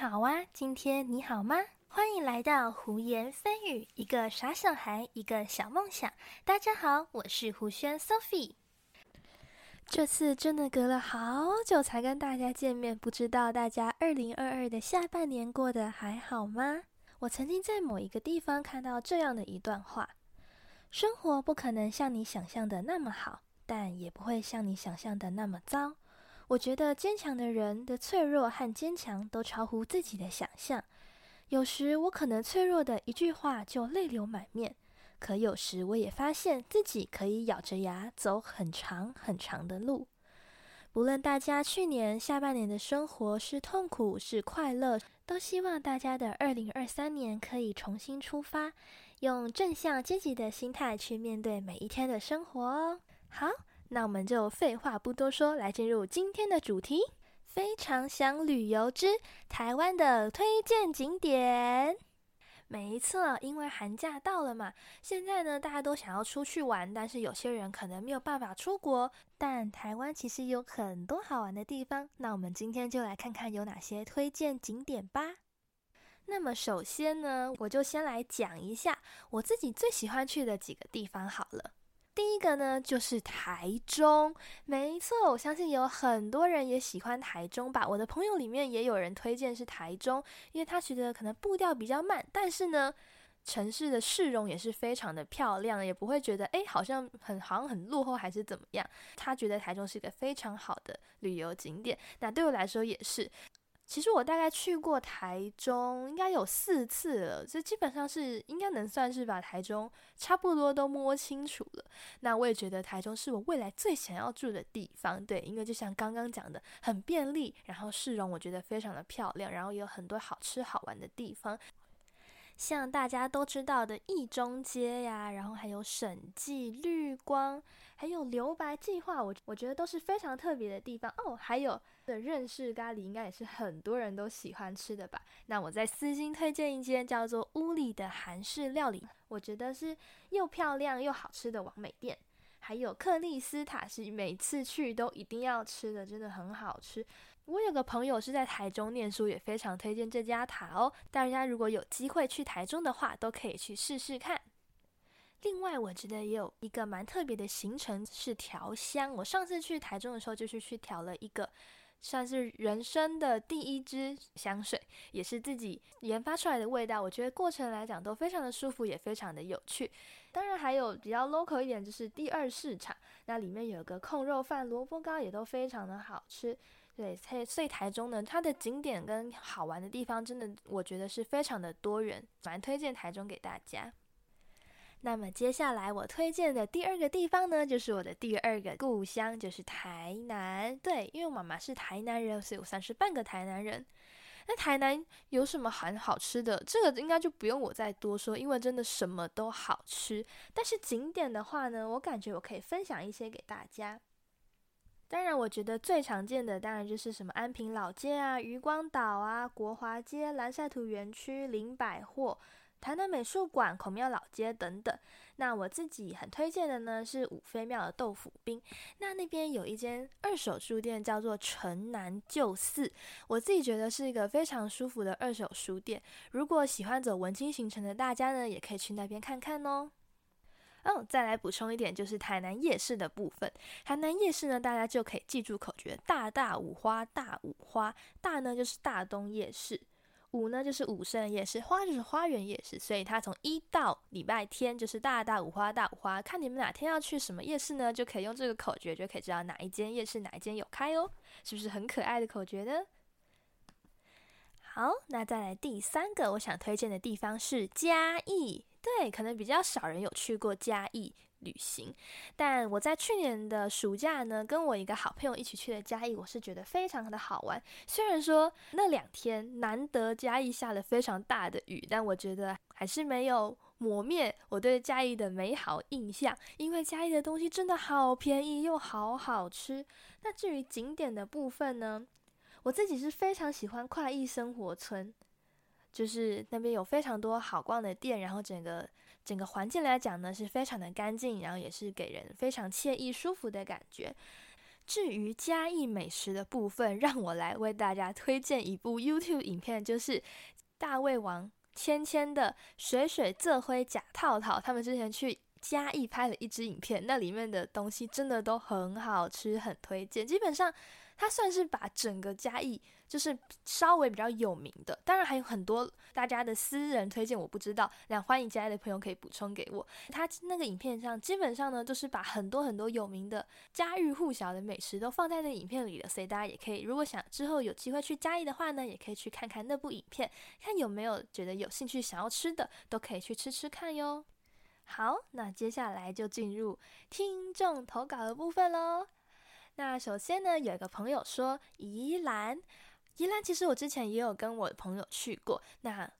好啊，今天你好吗？欢迎来到胡言蜚语，一个傻小孩，一个小梦想。大家好，我是胡轩 Sophie。这次真的隔了好久才跟大家见面，不知道大家二零二二的下半年过得还好吗？我曾经在某一个地方看到这样的一段话：生活不可能像你想象的那么好，但也不会像你想象的那么糟。我觉得坚强的人的脆弱和坚强都超乎自己的想象。有时我可能脆弱的一句话就泪流满面，可有时我也发现自己可以咬着牙走很长很长的路。不论大家去年下半年的生活是痛苦是快乐，都希望大家的二零二三年可以重新出发，用正向积极的心态去面对每一天的生活哦。好。那我们就废话不多说，来进入今天的主题。非常想旅游之台湾的推荐景点。没错，因为寒假到了嘛，现在呢大家都想要出去玩，但是有些人可能没有办法出国。但台湾其实有很多好玩的地方，那我们今天就来看看有哪些推荐景点吧。那么首先呢，我就先来讲一下我自己最喜欢去的几个地方好了。第一个呢，就是台中，没错，我相信有很多人也喜欢台中吧。我的朋友里面也有人推荐是台中，因为他觉得可能步调比较慢，但是呢，城市的市容也是非常的漂亮，也不会觉得诶好像很好像很落后还是怎么样。他觉得台中是一个非常好的旅游景点，那对我来说也是。其实我大概去过台中，应该有四次了，这基本上是应该能算是把台中差不多都摸清楚了。那我也觉得台中是我未来最想要住的地方，对，因为就像刚刚讲的，很便利，然后市容我觉得非常的漂亮，然后也有很多好吃好玩的地方。像大家都知道的易中街呀，然后还有审计绿光，还有留白计划，我我觉得都是非常特别的地方哦。还有的认识咖喱，应该也是很多人都喜欢吃的吧？那我在私心推荐一间叫做屋里的韩式料理，我觉得是又漂亮又好吃的完美店。还有克利斯塔是每次去都一定要吃的，真的很好吃。我有个朋友是在台中念书，也非常推荐这家塔哦。大家如果有机会去台中的话，都可以去试试看。另外，我觉得也有一个蛮特别的行程是调香。我上次去台中的时候，就是去调了一个。算是人生的第一支香水，也是自己研发出来的味道。我觉得过程来讲都非常的舒服，也非常的有趣。当然还有比较 local 一点，就是第二市场，那里面有个控肉饭、萝卜糕，也都非常的好吃。对，所以台中呢，它的景点跟好玩的地方，真的我觉得是非常的多元，蛮推荐台中给大家。那么接下来我推荐的第二个地方呢，就是我的第二个故乡，就是台南。对，因为我妈妈是台南人，所以我算是半个台南人。那台南有什么很好吃的？这个应该就不用我再多说，因为真的什么都好吃。但是景点的话呢，我感觉我可以分享一些给大家。当然，我觉得最常见的当然就是什么安平老街啊、渔光岛啊、国华街、蓝晒土园区、林百货。台南美术馆、孔庙老街等等。那我自己很推荐的呢是五妃庙的豆腐冰。那那边有一间二手书店，叫做城南旧寺。我自己觉得是一个非常舒服的二手书店。如果喜欢走文青行程的大家呢，也可以去那边看看哦。哦，再来补充一点，就是台南夜市的部分。台南夜市呢，大家就可以记住口诀：大大五花，大五花。大呢就是大东夜市。五呢就是五圣夜市，花就是花园夜市，所以它从一到礼拜天就是大大五花大五花，看你们哪天要去什么夜市呢，就可以用这个口诀，就可以知道哪一间夜市哪一间有开哦，是不是很可爱的口诀呢？好，那再来第三个我想推荐的地方是嘉义，对，可能比较少人有去过嘉义。旅行，但我在去年的暑假呢，跟我一个好朋友一起去了嘉义，我是觉得非常的好玩。虽然说那两天难得嘉义下了非常大的雨，但我觉得还是没有磨灭我对嘉义的美好印象。因为嘉义的东西真的好便宜又好好吃。那至于景点的部分呢，我自己是非常喜欢快意生活村。就是那边有非常多好逛的店，然后整个整个环境来讲呢是非常的干净，然后也是给人非常惬意舒服的感觉。至于嘉义美食的部分，让我来为大家推荐一部 YouTube 影片，就是大胃王芊芊的水水这灰假套套，他们之前去。嘉义拍了一支影片，那里面的东西真的都很好吃，很推荐。基本上，它算是把整个嘉义就是稍微比较有名的，当然还有很多大家的私人推荐，我不知道。那欢迎嘉义的朋友可以补充给我。他那个影片上基本上呢，都是把很多很多有名的家喻户晓的美食都放在那影片里了，所以大家也可以，如果想之后有机会去嘉义的话呢，也可以去看看那部影片，看有没有觉得有兴趣想要吃的，都可以去吃吃看哟。好，那接下来就进入听众投稿的部分喽。那首先呢，有一个朋友说宜兰，宜兰其实我之前也有跟我的朋友去过。那，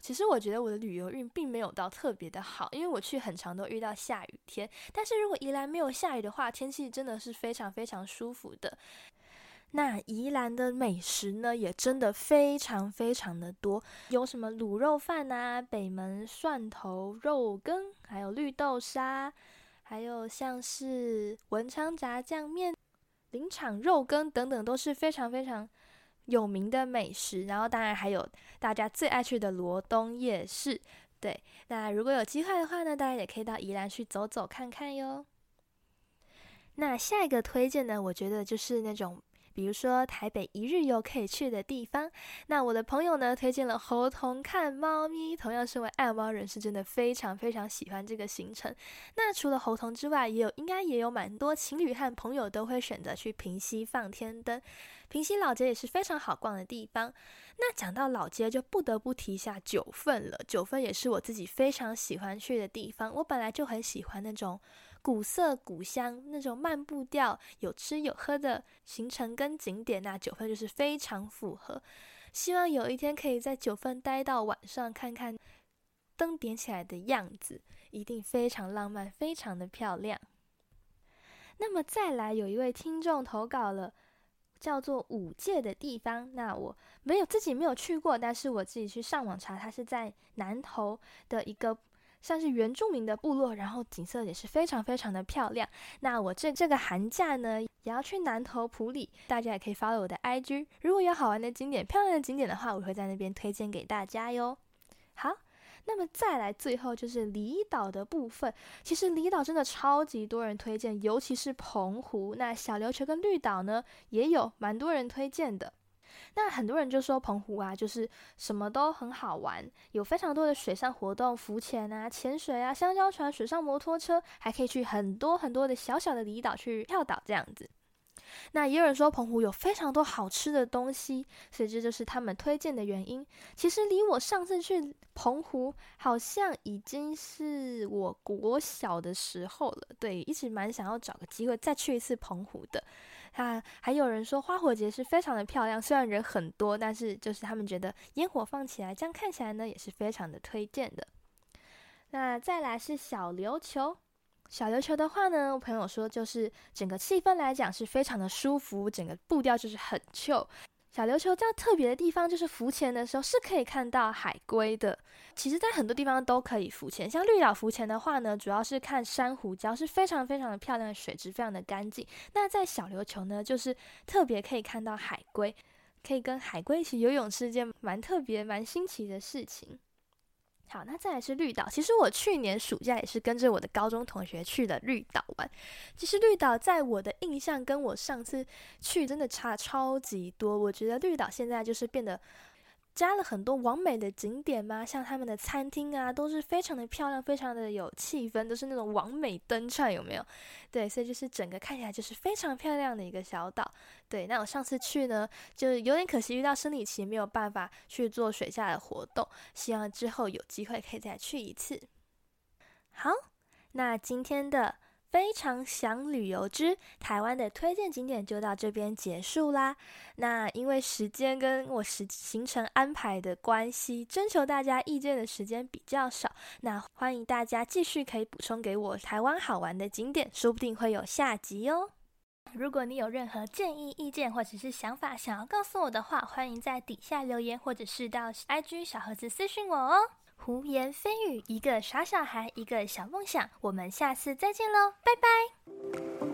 其实我觉得我的旅游运并没有到特别的好，因为我去很长都遇到下雨天。但是如果宜兰没有下雨的话，天气真的是非常非常舒服的。那宜兰的美食呢，也真的非常非常的多，有什么卤肉饭啊、北门蒜头肉羹，还有绿豆沙，还有像是文昌炸酱面、林场肉羹等等，都是非常非常有名的美食。然后当然还有大家最爱去的罗东夜市。对，那如果有机会的话呢，大家也可以到宜兰去走走看看哟。那下一个推荐呢，我觉得就是那种。比如说台北一日游可以去的地方，那我的朋友呢推荐了猴童看猫咪，同样身为爱猫人士，真的非常非常喜欢这个行程。那除了猴童之外，也有应该也有蛮多情侣和朋友都会选择去平溪放天灯。平溪老街也是非常好逛的地方。那讲到老街，就不得不提一下九份了。九份也是我自己非常喜欢去的地方。我本来就很喜欢那种。古色古香那种漫步调、有吃有喝的行程跟景点，那九份就是非常符合。希望有一天可以在九份待到晚上，看看灯点起来的样子，一定非常浪漫，非常的漂亮。那么再来，有一位听众投稿了，叫做五界的地方。那我没有自己没有去过，但是我自己去上网查，它是在南投的一个。像是原住民的部落，然后景色也是非常非常的漂亮。那我这这个寒假呢，也要去南投埔里，大家也可以 follow 我的 IG。如果有好玩的景点、漂亮的景点的话，我会在那边推荐给大家哟。好，那么再来最后就是离岛的部分。其实离岛真的超级多人推荐，尤其是澎湖。那小琉球跟绿岛呢，也有蛮多人推荐的。那很多人就说澎湖啊，就是什么都很好玩，有非常多的水上活动，浮潜啊、潜水啊、香蕉船、水上摩托车，还可以去很多很多的小小的离岛去跳岛这样子。那也有人说澎湖有非常多好吃的东西，所以这就是他们推荐的原因。其实离我上次去澎湖好像已经是我国小的时候了，对，一直蛮想要找个机会再去一次澎湖的。啊，还有人说花火节是非常的漂亮，虽然人很多，但是就是他们觉得烟火放起来，这样看起来呢也是非常的推荐的。那再来是小琉球，小琉球的话呢，我朋友说就是整个气氛来讲是非常的舒服，整个步调就是很 chill。小琉球较特别的地方就是浮潜的时候是可以看到海龟的。其实，在很多地方都可以浮潜，像绿岛浮潜的话呢，主要是看珊瑚礁，是非常非常的漂亮水质，非常的干净。那在小琉球呢，就是特别可以看到海龟，可以跟海龟一起游泳，是一件蛮特别、蛮新奇的事情。好，那再来是绿岛。其实我去年暑假也是跟着我的高中同学去了绿岛玩。其实绿岛在我的印象跟我上次去真的差超级多。我觉得绿岛现在就是变得。加了很多完美的景点吗？像他们的餐厅啊，都是非常的漂亮，非常的有气氛，都是那种完美灯串，有没有？对，所以就是整个看起来就是非常漂亮的一个小岛。对，那我上次去呢，就有点可惜遇到生理期，没有办法去做水下的活动。希望之后有机会可以再去一次。好，那今天的。非常想旅游之台湾的推荐景点就到这边结束啦。那因为时间跟我时行程安排的关系，征求大家意见的时间比较少。那欢迎大家继续可以补充给我台湾好玩的景点，说不定会有下集哦。如果你有任何建议、意见或者是想法想要告诉我的话，欢迎在底下留言，或者是到 IG 小盒子私讯我哦。胡言蜚语一个傻小孩一个小梦想。我们下次再见喽拜拜。